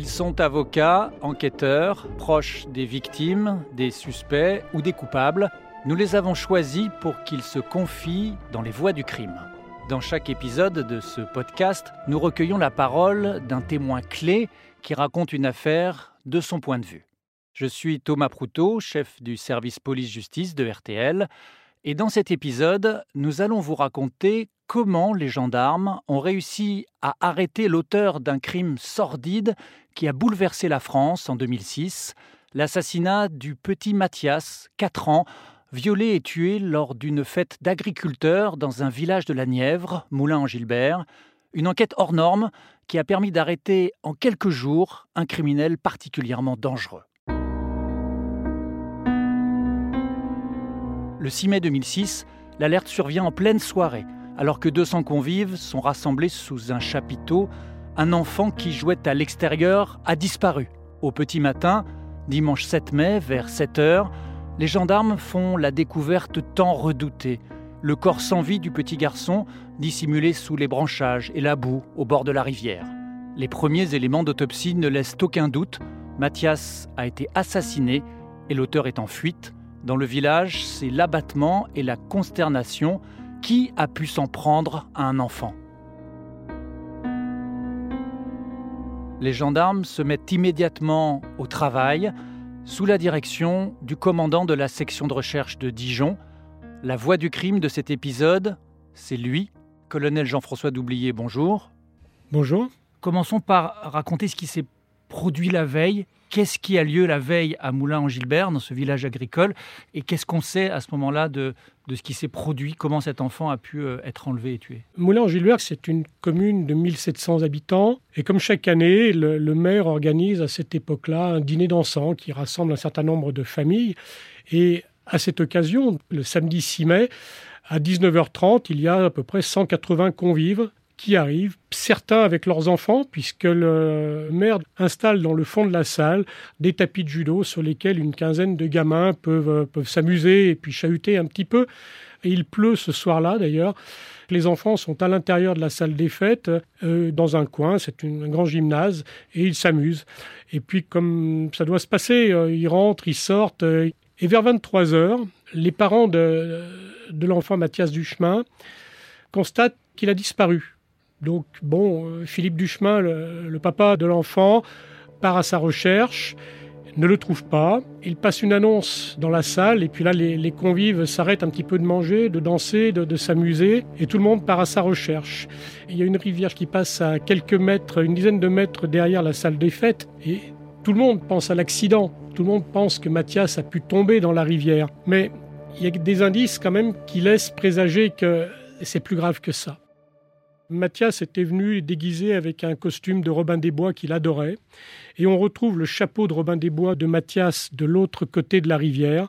Ils sont avocats, enquêteurs, proches des victimes, des suspects ou des coupables. Nous les avons choisis pour qu'ils se confient dans les voies du crime. Dans chaque épisode de ce podcast, nous recueillons la parole d'un témoin clé qui raconte une affaire de son point de vue. Je suis Thomas Proutot, chef du service police-justice de RTL, et dans cet épisode, nous allons vous raconter comment les gendarmes ont réussi à arrêter l'auteur d'un crime sordide qui a bouleversé la France en 2006, l'assassinat du petit Mathias, 4 ans, violé et tué lors d'une fête d'agriculteurs dans un village de la Nièvre, Moulin-en-Gilbert, une enquête hors norme qui a permis d'arrêter en quelques jours un criminel particulièrement dangereux. Le 6 mai 2006, l'alerte survient en pleine soirée. Alors que 200 convives sont rassemblés sous un chapiteau, un enfant qui jouait à l'extérieur a disparu. Au petit matin, dimanche 7 mai, vers 7 heures, les gendarmes font la découverte tant redoutée. Le corps sans vie du petit garçon dissimulé sous les branchages et la boue au bord de la rivière. Les premiers éléments d'autopsie ne laissent aucun doute. Mathias a été assassiné et l'auteur est en fuite. Dans le village, c'est l'abattement et la consternation qui a pu s'en prendre à un enfant? Les gendarmes se mettent immédiatement au travail sous la direction du commandant de la section de recherche de Dijon. La voix du crime de cet épisode, c'est lui, colonel Jean-François Doublier. Bonjour. Bonjour. Commençons par raconter ce qui s'est produit la veille Qu'est-ce qui a lieu la veille à Moulin-en-Gilbert, dans ce village agricole Et qu'est-ce qu'on sait à ce moment-là de, de ce qui s'est produit? Comment cet enfant a pu euh, être enlevé et tué? Moulin-en-Gilbert, c'est une commune de 1700 habitants. Et comme chaque année, le, le maire organise à cette époque-là un dîner dansant qui rassemble un certain nombre de familles. Et à cette occasion, le samedi 6 mai, à 19h30, il y a à peu près 180 convives qui arrivent, certains avec leurs enfants, puisque le maire installe dans le fond de la salle des tapis de judo sur lesquels une quinzaine de gamins peuvent, peuvent s'amuser et puis chahuter un petit peu. Il pleut ce soir-là d'ailleurs. Les enfants sont à l'intérieur de la salle des fêtes, euh, dans un coin, c'est un grand gymnase, et ils s'amusent. Et puis comme ça doit se passer, euh, ils rentrent, ils sortent. Euh, et vers 23 heures, les parents de, de l'enfant Mathias Duchemin constatent qu'il a disparu. Donc, bon, euh, Philippe Duchemin, le, papa de l'enfant, part à sa recherche, ne le trouve pas. Il passe une annonce dans la salle, et puis là, les, convives s'arrêtent un petit peu de manger, de danser, de s'amuser, et tout le monde part à sa recherche. Il y a une rivière qui passe à quelques mètres, une dizaine de mètres derrière la salle des fêtes, et tout le monde pense à l'accident. Tout le monde pense que Mathias a pu tomber dans la rivière. Mais il y a des indices quand même qui laissent présager que c'est plus grave que ça. Mathias était venu déguisé avec un costume de Robin des Bois qu'il adorait. Et on retrouve le chapeau de Robin des Bois de Mathias de l'autre côté de la rivière.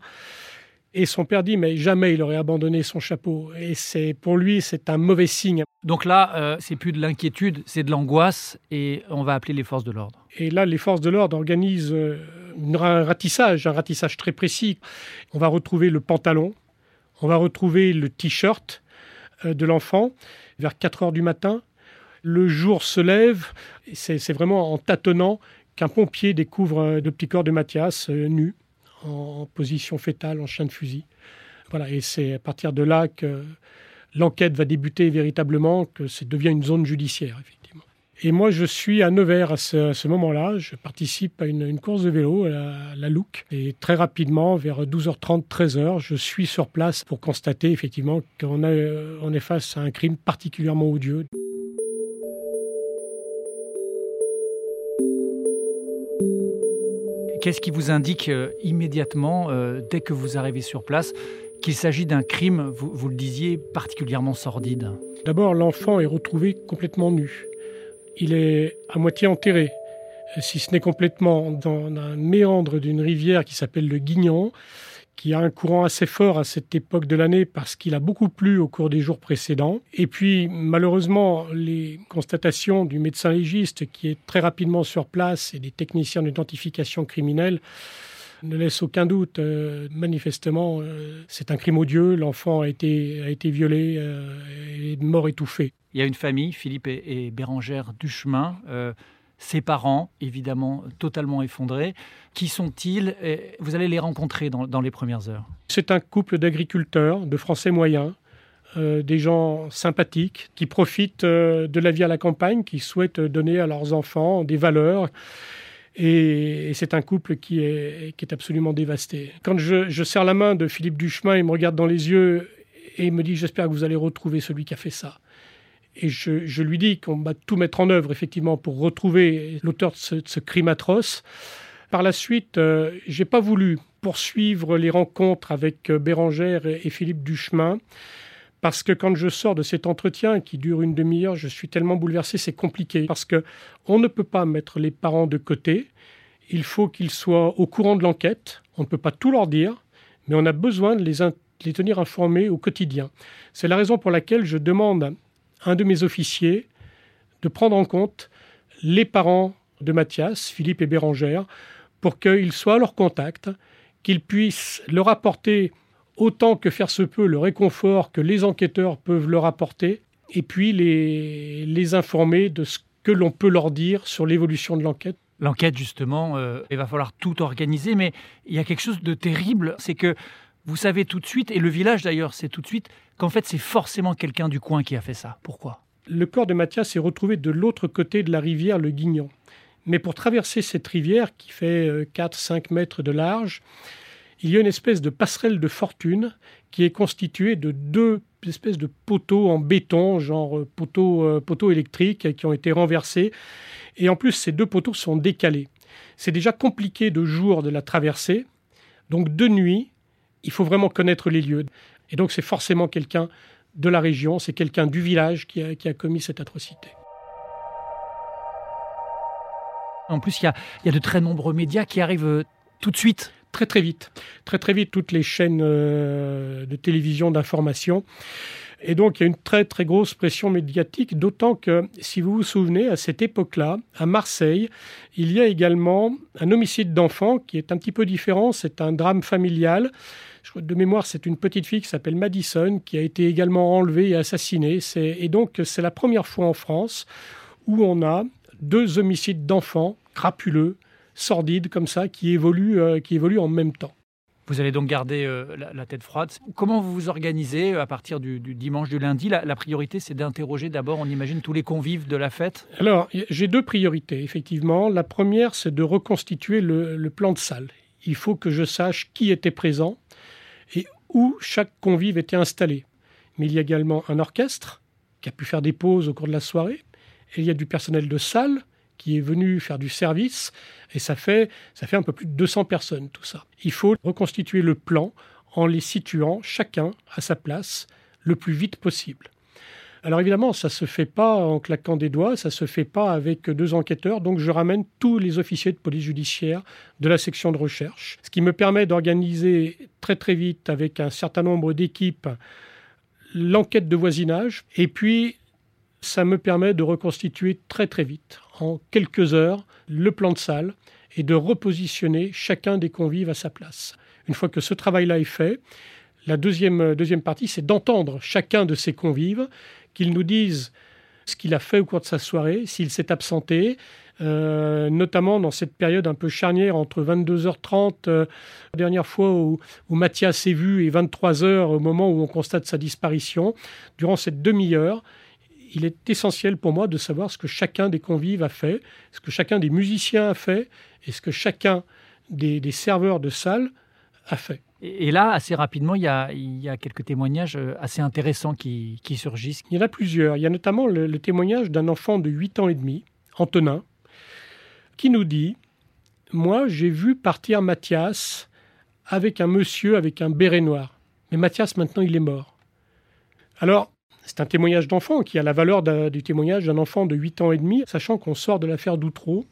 Et son père dit, mais jamais il aurait abandonné son chapeau. Et c'est pour lui, c'est un mauvais signe. Donc là, euh, c'est plus de l'inquiétude, c'est de l'angoisse, et on va appeler les forces de l'ordre. Et là, les forces de l'ordre organisent euh, un ratissage, un ratissage très précis. On va retrouver le pantalon, on va retrouver le t-shirt de l'enfant vers 4 heures du matin. Le jour se lève, c'est vraiment en tâtonnant qu'un pompier découvre le petit corps de Mathias euh, nu, en position fétale, en chien de fusil. Voilà, et c'est à partir de là que l'enquête va débuter véritablement, que ça devient une zone judiciaire. Et moi, je suis à Nevers à ce, moment-là. Je participe à une, une, course de vélo, à la Louque. Et très rapidement, vers 12h30, 13h, je suis sur place pour constater effectivement qu'on on est face à un crime particulièrement odieux. Qu'est-ce qui vous indique euh, immédiatement, euh, dès que vous arrivez sur place, qu'il s'agit d'un crime, vous, vous le disiez, particulièrement sordide? D'abord, l'enfant est retrouvé complètement nu il est à moitié enterré, si ce n'est complètement dans un méandre d'une rivière qui s'appelle le Guignon, qui a un courant assez fort à cette époque de l'année parce qu'il a beaucoup plu au cours des jours précédents. Et puis, malheureusement, les constatations du médecin légiste qui est très rapidement sur place et des techniciens d'identification criminelle ne laissent aucun doute. Euh, manifestement, euh, c'est un crime odieux. L'enfant a été, a violé euh, et mort étouffé. Il y a une famille, Philippe et, Bérangère Duchemin. Euh, ses parents, évidemment totalement effondrés. Qui sont-ils Vous allez les rencontrer dans, les premières heures. C'est un couple d'agriculteurs, de Français moyens, euh, des gens sympathiques qui profitent euh, de la vie à la campagne, qui souhaitent donner à leurs enfants des valeurs. Et, c'est un couple qui est, absolument dévasté. Quand je, je serre la main de Philippe Duchemin, il me regarde dans les yeux et me dit J'espère que vous allez retrouver celui qui a fait ça. Et je, lui dis qu'on va tout mettre en œuvre, effectivement, pour retrouver l'auteur de, ce, crime atroce. Par la suite, euh, j'ai pas voulu poursuivre les rencontres avec euh, Bérangère et, Philippe Duchemin, parce que quand je sors de cet entretien qui dure une demi-heure, je suis tellement bouleversé, c'est compliqué, parce que on ne peut pas mettre les parents de côté. Il faut qu'ils soient au courant de l'enquête. On ne peut pas tout leur dire, mais on a besoin de les, tenir informés au quotidien. C'est la raison pour laquelle je demande un de mes officiers de prendre en compte les parents de Mathias, Philippe et Bérangère, pour qu'ils soient à leur contact, qu'ils puissent leur apporter autant que faire se peut le réconfort que les enquêteurs peuvent leur apporter, et puis les, les informer de ce que l'on peut leur dire sur l'évolution de l'enquête. L'enquête, justement, euh, il va falloir tout organiser, mais il y a quelque chose de terrible, c'est que vous savez tout de suite, et le village d'ailleurs sait tout de suite, qu'en fait c'est forcément quelqu'un du coin qui a fait ça. Pourquoi? Le corps de Mathias est retrouvé de l'autre côté de la rivière, le Guignon. Mais pour traverser cette rivière qui fait 4-5 euh, mètres de large, il y a une espèce de passerelle de fortune qui est constituée de deux espèces de poteaux en béton, genre euh, poteaux, euh, poteaux électriques, qui ont été renversés. Et en plus, ces deux poteaux sont décalés. C'est déjà compliqué de jour de la traverser. Donc de nuit, il faut vraiment connaître les lieux. Et donc c'est forcément quelqu'un de la région, c'est quelqu'un du village qui a, commis cette atrocité. En plus, il y, a, de très nombreux médias qui arrivent euh, tout de suite. Très très vite. Très très vite, toutes les chaînes euh, de télévision, d'information. Et donc, il y a une très très grosse pression médiatique, d'autant que, si vous vous souvenez, à cette époque-là, à Marseille, il y a également un homicide d'enfant qui est un petit peu différent. C'est un drame familial de mémoire, c'est une petite fille qui s'appelle Madison, qui a été également enlevée et assassinée. Et donc, c'est la première fois en France où on a deux homicides d'enfants crapuleux, sordides comme ça, qui évoluent, euh, qui évoluent en même temps. Vous allez donc garder euh, la, tête froide. Comment vous vous organisez euh, à partir du, dimanche, du lundi? La, priorité, c'est d'interroger d'abord, on imagine, tous les convives de la fête? Alors, j'ai deux priorités, effectivement. La première, c'est de reconstituer le plan de salle. Il faut que je sache qui était présent, où chaque convive était installé. Mais il y a également un orchestre qui a pu faire des pauses au cours de la soirée. Et il y a du personnel de salle qui est venu faire du service. Et ça fait, ça fait un peu plus de 200 personnes, tout ça. Il faut reconstituer le plan en les situant chacun à sa place le plus vite possible. Alors évidemment, ça ne se fait pas en claquant des doigts, ça ne se fait pas avec deux enquêteurs, donc je ramène tous les officiers de police judiciaire de la section de recherche, ce qui me permet d'organiser très très vite avec un certain nombre d'équipes l'enquête de voisinage, et puis ça me permet de reconstituer très très vite, en quelques heures, le plan de salle et de repositionner chacun des convives à sa place. Une fois que ce travail-là est fait, la deuxième, deuxième partie, c'est d'entendre chacun de ces convives qu'il nous dise ce qu'il a fait au cours de sa soirée, s'il s'est absenté, euh, notamment dans cette période un peu charnière entre 22h30, euh, la dernière fois où, Mathias s'est vu, et 23h au moment où on constate sa disparition. Durant cette demi-heure, il est essentiel pour moi de savoir ce que chacun des convives a fait, ce que chacun des musiciens a fait, et ce que chacun des serveurs de salle a fait. Et là, assez rapidement, il y a, quelques témoignages euh, assez intéressants qui, surgissent. Il y en a plusieurs. Il y a notamment le, témoignage d'un enfant de 8 ans et demi, Antonin, qui nous dit Moi, j'ai vu partir Mathias avec un monsieur avec un béret noir. Mais Mathias, maintenant, il est mort. Alors, c'est un témoignage d'enfant qui a la valeur du témoignage d'un enfant de 8 ans et demi, sachant qu'on sort de l'affaire d'Outreau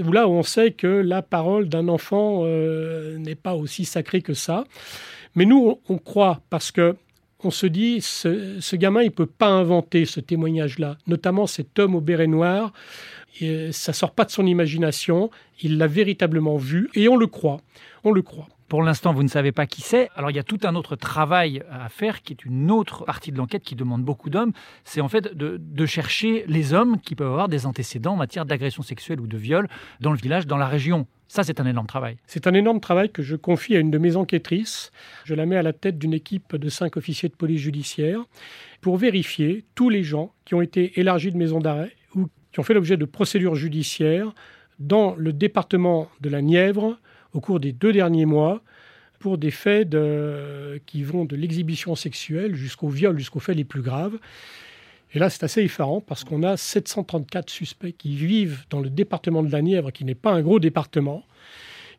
là où on sait que la parole d'un enfant euh, n'est pas aussi sacrée que ça. Mais nous, on, croit parce que on se dit, ce, gamin, il peut pas inventer ce témoignage-là, notamment cet homme au béret noir. Et ça sort pas de son imagination, il l'a véritablement vu et on le croit. On le croit. Pour l'instant, vous ne savez pas qui c'est. Alors il y a tout un autre travail à faire qui est une autre partie de l'enquête qui demande beaucoup d'hommes. C'est en fait de, chercher les hommes qui peuvent avoir des antécédents en matière d'agression sexuelle ou de viol dans le village, dans la région. Ça, c'est un énorme travail. C'est un énorme travail que je confie à une de mes enquêtrices. Je la mets à la tête d'une équipe de cinq officiers de police judiciaire pour vérifier tous les gens qui ont été élargis de maison d'arrêt ou qui ont fait l'objet de procédures judiciaires dans le département de la Nièvre au cours des deux derniers mois pour des faits qui vont de l'exhibition sexuelle jusqu'au viol, jusqu'aux faits les plus graves. Et là, c'est assez effarant parce qu'on a 734 suspects qui vivent dans le département de la Nièvre, qui n'est pas un gros département,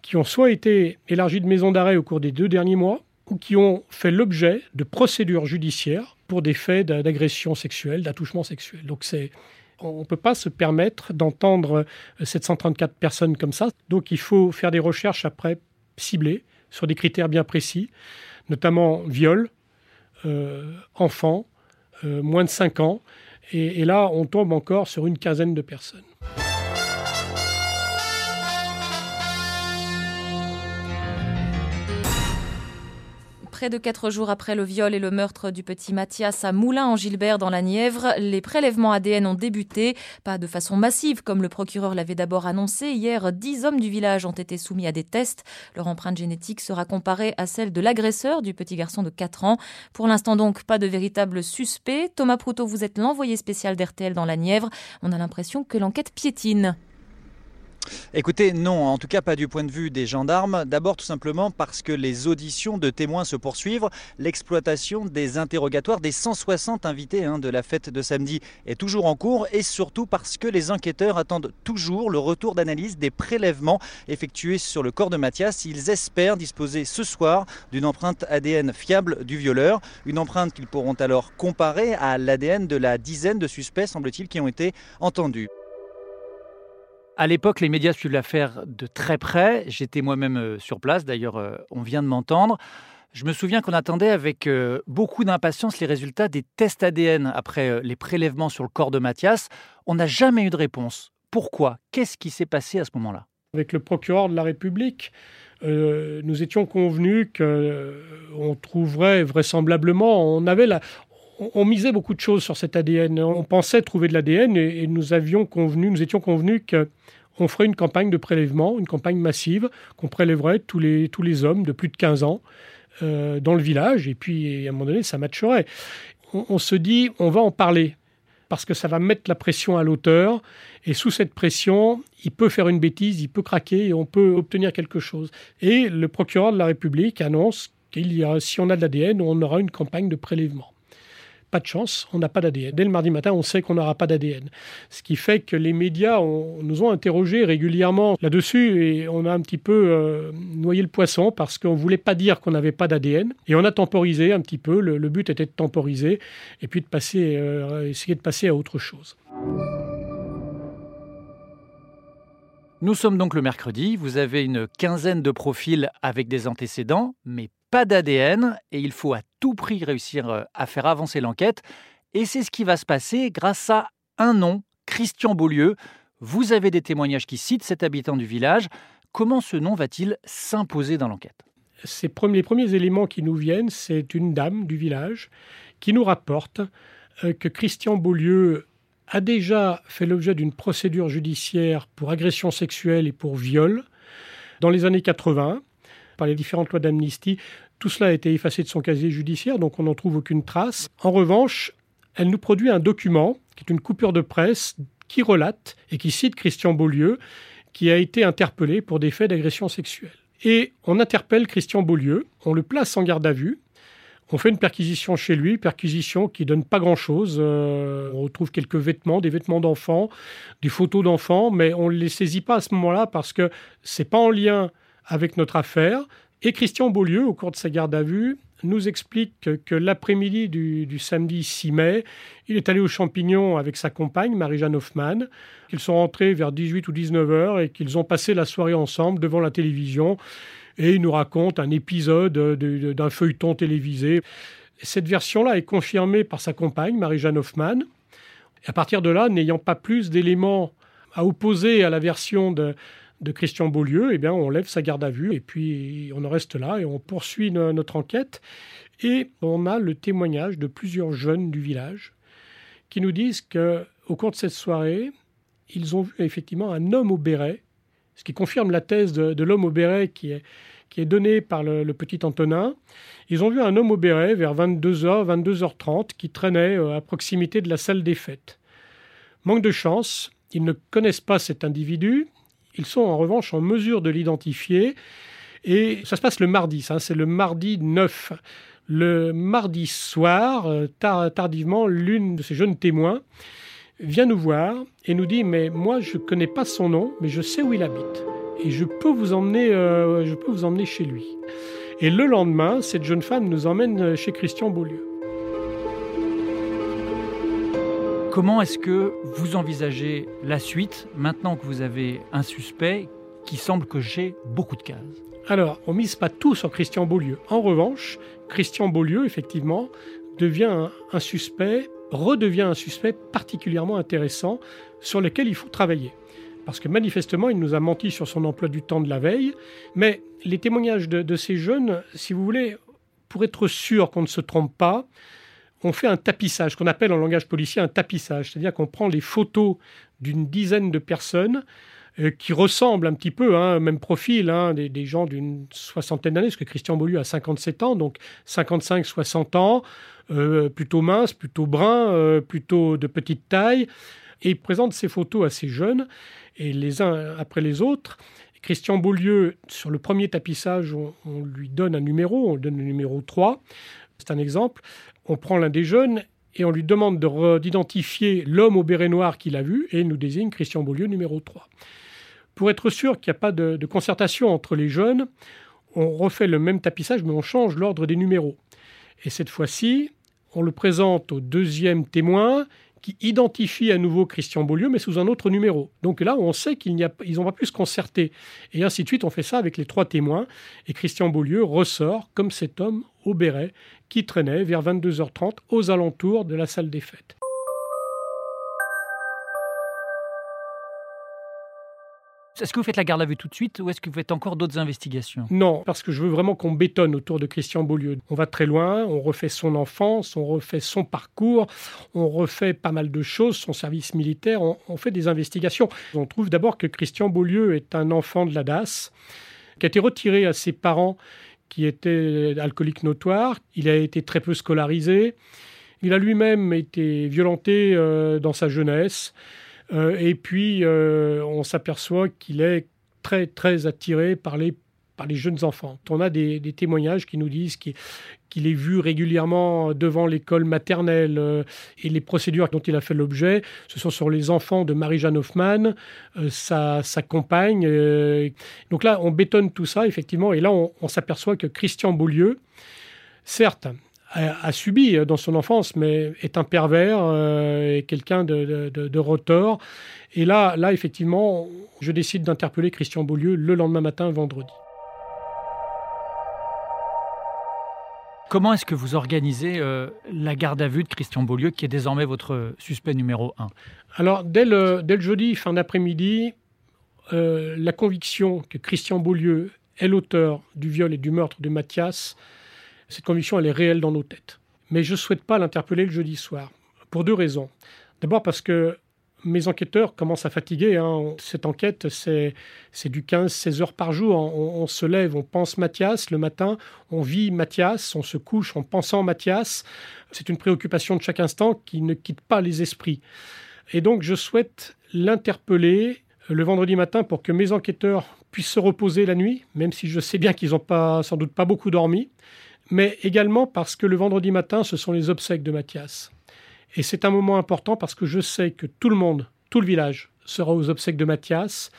qui ont soit été élargis de maison d'arrêt au cours des deux derniers mois, ou qui ont fait l'objet de procédures judiciaires pour des faits d'agression sexuelle, d'attouchement sexuel. Donc c'est on ne peut pas se permettre d'entendre 734 euh, personnes comme ça. Donc il faut faire des recherches après ciblées sur des critères bien précis, notamment viol, euh, enfants, euh, moins de 5 ans. et là, on tombe encore sur une quinzaine de personnes. Près de quatre jours après le viol et le meurtre du petit Mathias à Moulins en Gilbert dans la Nièvre, les prélèvements ADN ont débuté, pas de façon massive comme le procureur l'avait d'abord annoncé. Hier, dix hommes du village ont été soumis à des tests. Leur empreinte génétique sera comparée à celle de l'agresseur du petit garçon de 4 ans. Pour l'instant donc, pas de véritable suspect. Thomas Proutot, vous êtes l'envoyé spécial d'RTL dans la Nièvre. On a l'impression que l'enquête piétine. Écoutez, non, en tout cas pas du point de vue des gendarmes. D'abord tout simplement parce que les auditions de témoins se poursuivent. L'exploitation des interrogatoires des 160 invités hein, de la fête de samedi est toujours en cours et surtout parce que les enquêteurs attendent toujours le retour d'analyse des prélèvements effectués sur le corps de Mathias. Ils espèrent disposer ce soir d'une empreinte ADN fiable du violeur. Une empreinte qu'ils pourront alors comparer à l'ADN de la dizaine de suspects, semble-t-il, qui ont été entendus. À l'époque, les médias suivent l'affaire de très près. J'étais moi-même euh, sur place, d'ailleurs, euh, on vient de m'entendre. Je me souviens qu'on attendait avec euh, beaucoup d'impatience les résultats des tests ADN après les prélèvements sur le corps de Mathias. On n'a jamais eu de réponse. Pourquoi? Qu'est-ce qui s'est passé à ce moment-là? Avec le procureur de la République, nous étions convenus qu'on trouverait vraisemblablement, on avait la, on, misait beaucoup de choses sur cet ADN. On pensait trouver de l'ADN et, nous avions convenu, nous étions convenus qu'on ferait une campagne de prélèvement, une campagne massive, qu'on prélèverait tous les, hommes de plus de 15 ans euh, dans le village. Et puis, à un moment donné, ça matcherait. On, se dit, on va en parler parce que ça va mettre la pression à l'auteur. Et sous cette pression, il peut faire une bêtise, il peut craquer et on peut obtenir quelque chose. Et le procureur de la République annonce qu'il y a, si on a de l'ADN, on aura une campagne de prélèvement pas de chance, on n'a pas d'ADN. Dès le mardi matin, on sait qu'on n'aura pas d'ADN. Ce qui fait que les médias nous ont interrogés régulièrement là-dessus et on a un petit peu euh, noyé le poisson parce qu'on ne voulait pas dire qu'on n'avait pas d'ADN. Et on a temporisé un petit peu. Le, but était de temporiser et puis de passer, euh, essayer de passer à autre chose. Nous sommes donc le mercredi, vous avez une quinzaine de profils avec des antécédents, mais pas d'ADN et il faut à tout prix réussir euh, à faire avancer l'enquête. Et c'est ce qui va se passer grâce à un nom, Christian Beaulieu. Vous avez des témoignages qui citent cet habitant du village. Comment ce nom va-t-il s'imposer dans l'enquête? Les premiers éléments qui nous viennent, c'est une dame du village qui nous rapporte euh, que Christian Beaulieu a déjà fait l'objet d'une procédure judiciaire pour agression sexuelle et pour viol dans les années 80 par les différentes lois d'amnistie. Tout cela a été effacé de son casier judiciaire, donc on n'en trouve aucune trace. En revanche, elle nous produit un document, qui est une coupure de presse, qui relate et qui cite Christian Beaulieu, qui a été interpellé pour des faits d'agression sexuelle. Et on interpelle Christian Beaulieu, on le place en garde à vue, on fait une perquisition chez lui, perquisition qui donne pas grand-chose. Euh, on retrouve quelques vêtements, des vêtements d'enfants, des photos d'enfants, mais on ne les saisit pas à ce moment-là parce que c'est pas en lien avec notre affaire. Et Christian Beaulieu, au cours de sa garde à vue, nous explique que, l'après-midi du, samedi 6 mai, il est allé aux champignons avec sa compagne, Marie-Jeanne Hoffman, qu'ils sont rentrés vers 18 ou 19 heures et qu'ils ont passé la soirée ensemble devant la télévision. Et il nous raconte un épisode d'un feuilleton télévisé. Cette version-là est confirmée par sa compagne, Marie-Jeanne Hoffman. Et à partir de là, n'ayant pas plus d'éléments à opposer à la version de, de Christian Beaulieu, eh bien, on lève sa garde à vue et puis on en reste là et on poursuit notre enquête. Et on a le témoignage de plusieurs jeunes du village qui nous disent qu'au cours de cette soirée, ils ont vu effectivement un homme au béret, ce qui confirme la thèse de, l'homme au béret qui est, qui est donnée par le, le, petit Antonin. Ils ont vu un homme au béret vers 22h, 22h30 qui traînait euh, à proximité de la salle des fêtes. Manque de chance, ils ne connaissent pas cet individu, ils sont en revanche en mesure de l'identifier. Et ça se passe le mardi, ça, c'est le mardi 9. Le mardi soir, euh, tardivement, l'une de ces jeunes témoins vient nous voir et nous dit Mais moi, je ne connais pas son nom, mais je sais où il habite. Et euh, je peux vous emmener chez lui. Et le lendemain, cette jeune femme nous emmène chez Christian Beaulieu. Comment est-ce que vous envisagez la suite maintenant que vous avez un suspect qui semble que j'ai beaucoup de cases? Alors, on mise pas tout sur Christian Beaulieu. En revanche, Christian Beaulieu, effectivement, devient un, suspect, redevient un suspect particulièrement intéressant sur lequel il faut travailler. Parce que manifestement, il nous a menti sur son emploi du temps de la veille. Mais les témoignages de ces jeunes, si vous voulez, pour être sûr qu'on ne se trompe pas, on fait un tapissage, qu'on appelle en langage policier un tapissage, c'est-à-dire qu'on prend les photos d'une dizaine de personnes euh, qui ressemblent un petit peu, hein, même profil, hein, des, gens d'une soixantaine d'années, parce que Christian Beaulieu a 57 ans, donc 55-60 ans, euh, plutôt mince, plutôt brun, euh, plutôt de petite taille, et il présente ces photos à ces jeunes, et les uns après les autres. Christian Beaulieu, sur le premier tapissage, on, on lui donne un numéro, on lui donne le numéro 3. C'est un exemple. On prend l'un des jeunes et on lui demande d'identifier l'homme au béret noir qu'il a vu et il nous désigne Christian Beaulieu numéro 3. Pour être sûr qu'il n'y a pas de, concertation entre les jeunes, on refait le même tapissage mais on change l'ordre des numéros. Et cette fois-ci, on le présente au deuxième témoin qui identifie à nouveau Christian Beaulieu, mais sous un autre numéro. Donc là, on sait qu'ils n'ont pas pu se concerter. Et ainsi de suite, on fait ça avec les trois témoins. Et Christian Beaulieu ressort comme cet homme au béret qui traînait vers 22h30 aux alentours de la salle des fêtes. Est-ce que vous faites la garde à vue tout de suite ou est-ce que vous faites encore d'autres investigations? Non, parce que je veux vraiment qu'on bétonne autour de Christian Beaulieu. On va très loin, on refait son enfance, on refait son parcours, on refait pas mal de choses, son service militaire, on, fait des investigations. On trouve d'abord que Christian Beaulieu est un enfant de la DAS, qui a été retiré à ses parents qui étaient alcooliques notoires. Il a été très peu scolarisé. Il a lui-même été violenté euh, dans sa jeunesse. Euh, et puis, euh, on s'aperçoit qu'il est très, très attiré par les, par les jeunes enfants. On a des, témoignages qui nous disent qu'il est vu régulièrement devant l'école maternelle euh, et les procédures dont il a fait l'objet, ce sont sur les enfants de Marie-Jeanne Hoffman, sa, compagne. donc là, on bétonne tout ça, effectivement, et là, on, s'aperçoit que Christian Beaulieu, certes, a, subi dans son enfance, mais est un pervers euh, et quelqu'un de, de, rotor. Et là, là, effectivement, je décide d'interpeller Christian Beaulieu le lendemain matin, vendredi. Comment est-ce que vous organisez euh, la garde à vue de Christian Beaulieu, qui est désormais votre suspect numéro 1 Alors, dès le, dès le jeudi, fin d'après-midi, euh, la conviction que Christian Beaulieu est l'auteur du viol et du meurtre de Mathias cette conviction, elle est réelle dans nos têtes. Mais je ne souhaite pas l'interpeller le jeudi soir, pour deux raisons. D'abord parce que mes enquêteurs commencent à fatiguer. Hein. Cette enquête, c'est du 15-16 heures par jour. On, se lève, on pense Mathias le matin, on vit Mathias, on se couche en pensant Mathias. C'est une préoccupation de chaque instant qui ne quitte pas les esprits. Et donc, je souhaite l'interpeller le vendredi matin pour que mes enquêteurs puissent se reposer la nuit, même si je sais bien qu'ils n'ont pas, sans doute pas beaucoup dormi mais également parce que le vendredi matin, ce sont les obsèques de Mathias. Et c'est un moment important parce que je sais que tout le monde, tout le village, sera aux obsèques de Mathias.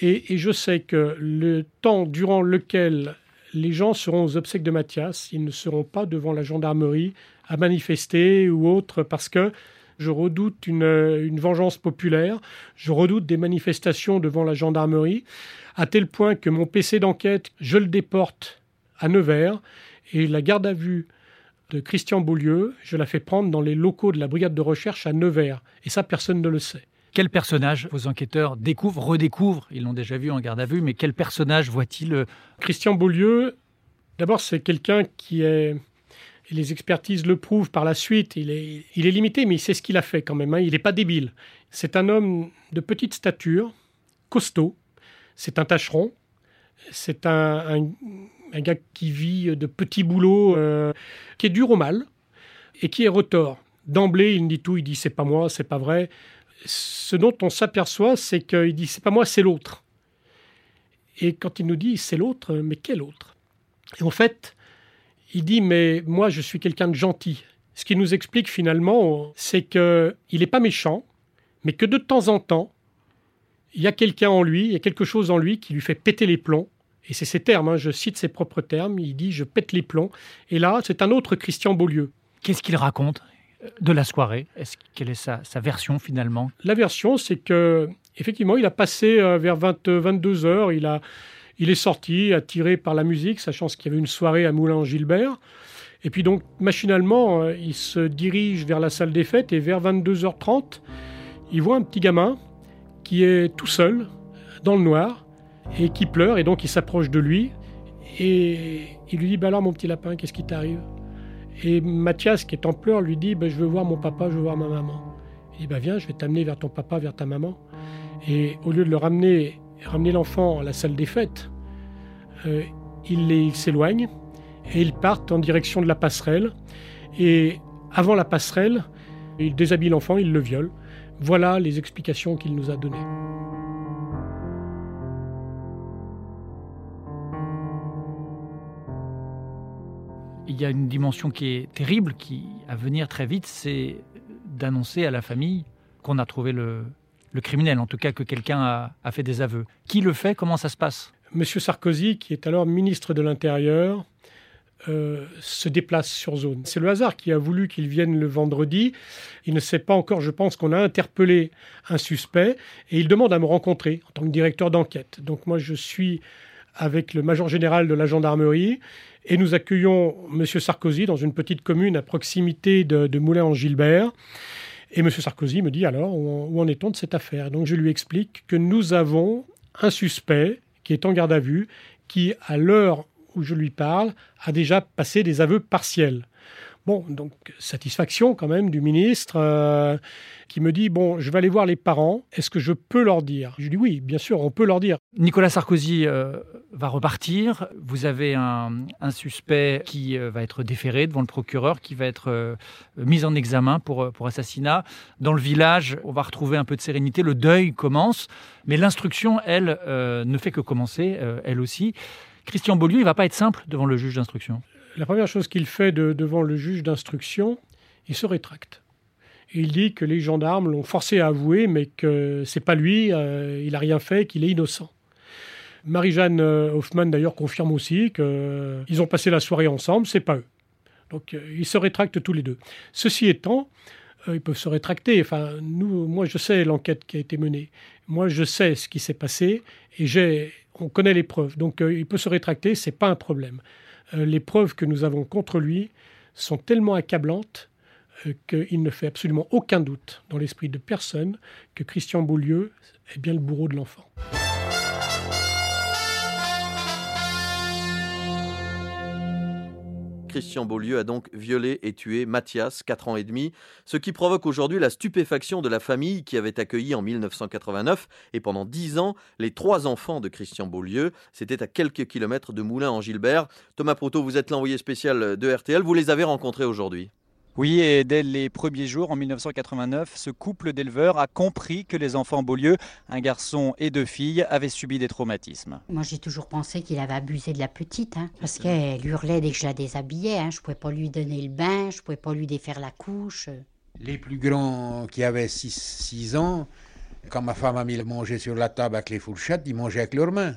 Et, je sais que le temps durant lequel les gens seront aux obsèques de Mathias, ils ne seront pas devant la gendarmerie à manifester ou autre parce que je redoute une, une, vengeance populaire, je redoute des manifestations devant la gendarmerie, à tel point que mon PC d'enquête, je le déporte à Nevers et la garde à vue de Christian Beaulieu, je la fais prendre dans les locaux de la brigade de recherche à Nevers. Et ça, personne ne le sait. Quel personnage vos enquêteurs découvrent, redécouvrent? Ils l'ont déjà vu en garde à vue, mais quel personnage voit-il Christian Beaulieu, d'abord, c'est quelqu'un qui est et les expertises le prouvent par la suite, il est, il est limité, mais il sait ce qu'il a fait quand même. Hein. Il n'est pas débile. C'est un homme de petite stature, costaud. C'est un tâcheron. C'est un, un, gars qui vit de petits boulots, euh, qui est dur au mal et qui est retors. D'emblée, il dit tout. Il dit c'est pas moi, c'est pas vrai. Ce dont on s'aperçoit, c'est qu'il dit c'est pas moi, c'est l'autre. Et quand il nous dit c'est l'autre, mais quel autre? Et en fait, il dit mais moi je suis quelqu'un de gentil. Ce qui nous explique finalement, c'est qu'il n'est pas méchant, mais que de temps en temps, il y a quelqu'un en lui, il y a quelque chose en lui qui lui fait péter les plombs. Et c'est ses termes, hein, je cite ses propres termes, il dit je pète les plombs. Et là, c'est un autre Christian Beaulieu. Qu'est-ce qu'il raconte de la soirée? Est-ce Quelle est sa, version finalement? La version, c'est que effectivement, il a passé euh, vers 22 heures, il a, il est sorti, attiré par la musique, sachant qu'il y avait une soirée à Moulin-Gilbert. Et puis donc, machinalement, euh, il se dirige vers la salle des fêtes et vers 22h30, il voit un petit gamin qui est tout seul, dans le noir, et qui pleure. Et donc, il s'approche de lui et il lui dit Bah alors, mon petit lapin, qu'est-ce qui t'arrive? Et Mathias, qui est en pleurs, lui dit bah, Je veux voir mon papa, je veux voir ma maman. Il dit Bah viens, je vais t'amener vers ton papa, vers ta maman. Et au lieu de le ramener ramener l'enfant à la salle des fêtes, euh, il s'éloigne et ils partent en direction de la passerelle. Et avant la passerelle, il déshabille l'enfant, il le viole. Voilà les explications qu'il nous a données. Il y a une dimension qui est terrible, qui à venir très vite, c'est d'annoncer à la famille qu'on a trouvé le, criminel, en tout cas que quelqu'un a, fait des aveux. Qui le fait? Comment ça se passe? Monsieur Sarkozy, qui est alors ministre de l'Intérieur, euh, se déplace sur zone. C'est le hasard qui a voulu qu'il vienne le vendredi. Il ne sait pas encore, je pense qu'on a interpellé un suspect et il demande à me rencontrer en tant que directeur d'enquête. Donc moi, je suis avec le major général de la gendarmerie et nous accueillons Monsieur Sarkozy dans une petite commune à proximité de, de Moulins-en-Gilbert. Et M. Sarkozy me dit alors, où en est-on de cette affaire? Donc je lui explique que nous avons un suspect qui est en garde à vue, qui, à l'heure où je lui parle, a déjà passé des aveux partiels. Bon, donc satisfaction quand même du ministre euh, qui me dit bon, je vais aller voir les parents. Est-ce que je peux leur dire? Je lui dis oui, bien sûr, on peut leur dire. Nicolas Sarkozy euh, va repartir. Vous avez un, suspect qui euh, va être déféré devant le procureur, qui va être mis en examen pour, pour assassinat. Dans le village, on va retrouver un peu de sérénité. Le deuil commence, mais l'instruction, elle, ne fait que commencer, elle aussi. Christian Beaulieu, il va pas être simple devant le juge d'instruction la première chose qu'il fait devant le juge d'instruction, il se rétracte. il dit que les gendarmes l'ont forcé à avouer, mais que c'est pas lui, euh, il n'a rien fait, qu'il est innocent. Marie-Jeanne euh, Hoffman d'ailleurs confirme aussi qu'ils euh, ont passé la soirée ensemble, c'est pas eux. Donc ils se rétractent tous les deux. Ceci étant, ils peuvent se rétracter. Enfin, nous, moi, je sais l'enquête qui a été menée. Moi, je sais ce qui s'est passé et j'ai, on connaît les preuves. Donc, il peut se rétracter, c'est pas un problème. Euh, les preuves que nous avons contre lui sont tellement accablantes euh, qu'il ne fait absolument aucun doute dans l'esprit de personne que Christian Beaulieu est bien le bourreau de l'enfant. Christian Beaulieu a donc violé et tué Mathias, 4 ans et demi, ce qui provoque aujourd'hui la stupéfaction de la famille qui avait accueilli en 1989 et pendant 10 ans les trois enfants de Christian Beaulieu. C'était à quelques kilomètres de Moulins en Gilbert. Thomas Proto, vous êtes l'envoyé spécial de RTL, vous les avez rencontrés aujourd'hui? Oui, et dès les premiers jours, en 1989, ce couple d'éleveurs a compris que les enfants Beaulieu, un garçon et deux filles, avaient subi des traumatismes. Moi, j'ai toujours pensé qu'il avait abusé de la petite, hein, parce qu'elle hurlait dès que je la déshabillais. Hein. Je ne pouvais pas lui donner le bain, je ne pouvais pas lui défaire la couche. Les plus grands qui avaient 6 ans, quand ma femme a mis le manger sur la table avec les fourchettes, ils mangeaient avec leurs mains.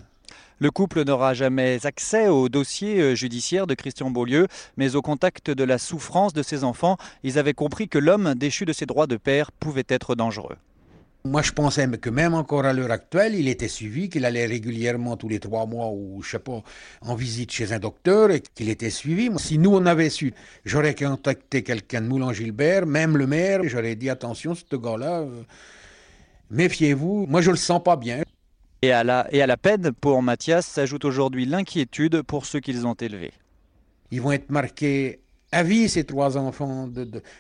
Le couple n'aura jamais accès au dossier euh, judiciaire de Christian Beaulieu, mais au contact de la souffrance de ses enfants, ils avaient compris que l'homme déchu de ses droits de père pouvait être dangereux. Moi, je pensais que même encore à l'heure actuelle, il était suivi, qu'il allait régulièrement tous les trois mois ou, je sais pas, en visite chez un docteur et qu'il était suivi. Si nous, on avait su, j'aurais contacté quelqu'un de Moulin-Gilbert, même le maire, j'aurais dit attention, ce gars-là, euh, méfiez-vous, moi je le sens pas bien. Et à la, et à la peine pour Mathias s'ajoute aujourd'hui l'inquiétude pour ceux qu'ils ont élevés. Ils vont être marqués à vie, ces trois enfants,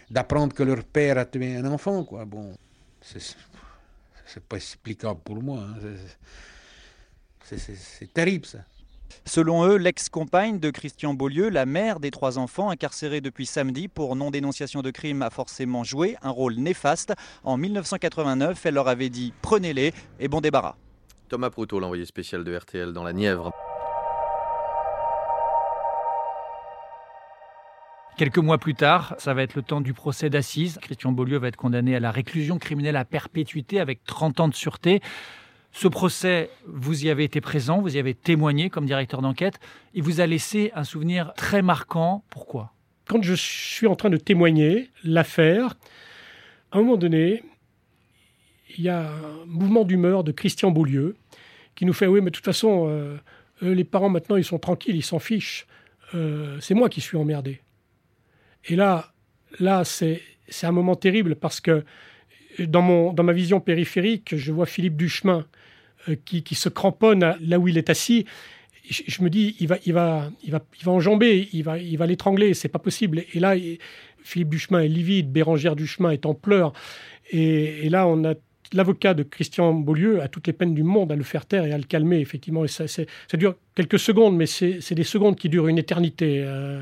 d'apprendre que leur père a tué un enfant. Quoi. Bon, c'est pas explicable pour moi. Hein. C'est terrible ça. Selon eux, l'ex-compagne de Christian Beaulieu, la mère des trois enfants incarcérés depuis samedi pour non-dénonciation de crime, a forcément joué un rôle néfaste. En 1989, elle leur avait dit prenez-les et bon débarras. Thomas Proutot, l'envoyé spécial de RTL dans la Nièvre. Quelques mois plus tard, ça va être le temps du procès d'assises. Christian Beaulieu va être condamné à la réclusion criminelle à perpétuité avec 30 ans de sûreté. Ce procès, vous y avez été présent, vous y avez témoigné comme directeur d'enquête. Il vous a laissé un souvenir très marquant. Pourquoi? Quand je suis en train de témoigner l'affaire, à un moment donné, il y a un mouvement d'humeur de Christian Beaulieu qui nous fait Oui, mais de toute façon, euh, les parents maintenant, ils sont tranquilles, ils s'en fichent. Euh, c'est moi qui suis emmerdé. Et là, là c'est un moment terrible parce que dans, mon, dans ma vision périphérique, je vois Philippe Duchemin euh, qui, qui, se cramponne là où il est assis. Je, me dis, il va, il va, il va, il va enjamber, il va, il va l'étrangler, c'est pas possible. Et là, Philippe Duchemin est livide, Bérangère Duchemin est en pleurs. Et, et là, on a l'avocat de Christian Beaulieu a toutes les peines du monde à le faire taire et à le calmer, effectivement. Et ça, ça dure quelques secondes, mais c'est des secondes qui durent une éternité. Euh,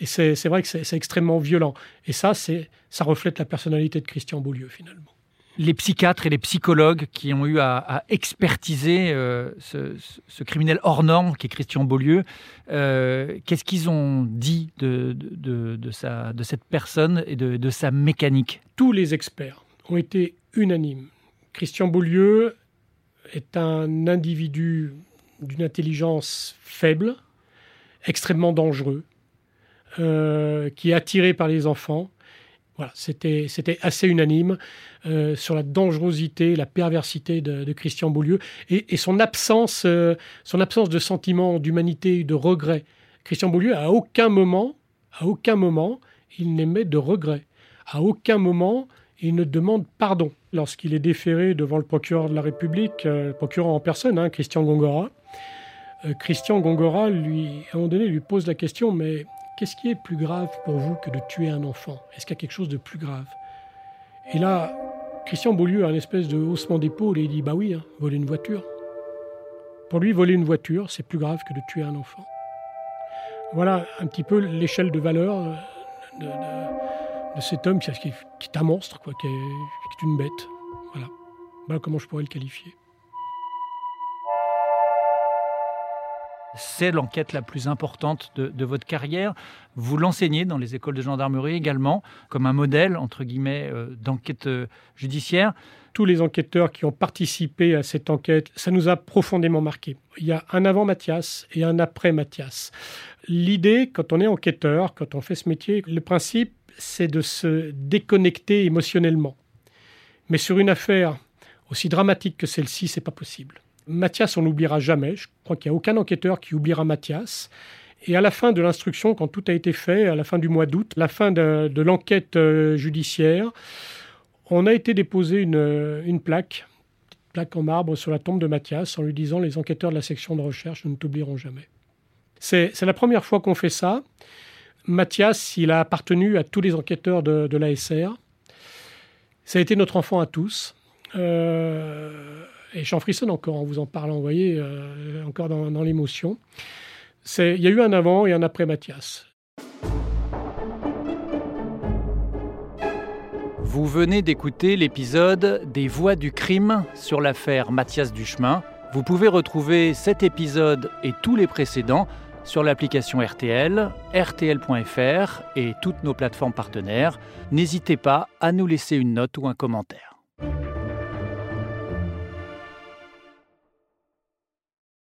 et c'est vrai que c'est extrêmement violent. Et ça, ça reflète la personnalité de Christian Beaulieu, finalement. Les psychiatres et les psychologues qui ont eu à, expertiser euh, ce, criminel hors norme qui est Christian Beaulieu, euh, qu'est-ce qu'ils ont dit de, de, de, sa, de cette personne et de, de sa mécanique? Tous les experts ont été unanimes Christian Beaulieu est un individu d'une intelligence faible, extrêmement dangereux, euh, qui est attiré par les enfants. C'était, assez unanime euh, sur la dangerosité, la perversité de, Christian Beaulieu et, son, absence, euh, son absence de sentiment d'humanité de regret. Christian Beaulieu, à aucun moment, à aucun moment, il n'émet de regret. À aucun moment, il ne demande pardon lorsqu'il est déféré devant le procureur de la République, euh, le procureur en personne, hein, Christian Gongora. Euh, Christian Gongora, lui, à un moment donné, lui pose la question, mais qu'est-ce qui est plus grave pour vous que de tuer un enfant? Est-ce qu'il y a quelque chose de plus grave? Et là, Christian Beaulieu a une espèce de haussement d'épaule et il dit, bah oui, hein, voler une voiture. Pour lui, voler une voiture, c'est plus grave que de tuer un enfant. Voilà un petit peu l'échelle de valeur euh, de cet homme qui, est un monstre, quoi, une bête. Voilà. Voilà comment je pourrais le qualifier. C'est l'enquête la plus importante de, votre carrière. Vous l'enseignez dans les écoles de gendarmerie également, comme un modèle, entre guillemets, euh, d'enquête euh, judiciaire. Tous les enquêteurs qui ont participé à cette enquête, ça nous a profondément marqué. Il y a un avant Mathias et un après Mathias. L'idée, quand on est enquêteur, quand on fait ce métier, le principe, c'est de se déconnecter émotionnellement. Mais sur une affaire aussi dramatique que celle-ci, c'est pas possible. Mathias, on n'oubliera jamais. Je crois qu'il n'y a aucun enquêteur qui oubliera Mathias. Et à la fin de l'instruction, quand tout a été fait, à la fin du mois d'août, la fin de, l'enquête euh, judiciaire, on a été déposé une, une plaque, une plaque en marbre sur la tombe de Mathias, en lui disant les enquêteurs de la section de recherche ne t'oublieront jamais. C'est la première fois qu'on fait ça. Mathias, il a appartenu à tous les enquêteurs de, de l'ASR. Ça a été notre enfant à tous. Euh, et j'en frissonne encore en vous en parlant, vous voyez, euh, encore dans, dans l'émotion. Il y a eu un avant et un après Mathias. Vous venez d'écouter l'épisode des Voix du crime sur l'affaire Mathias Duchemin. Vous pouvez retrouver cet épisode et tous les précédents sur l'application RTL, rtl.fr et toutes nos plateformes partenaires. N'hésitez pas à nous laisser une note ou un commentaire.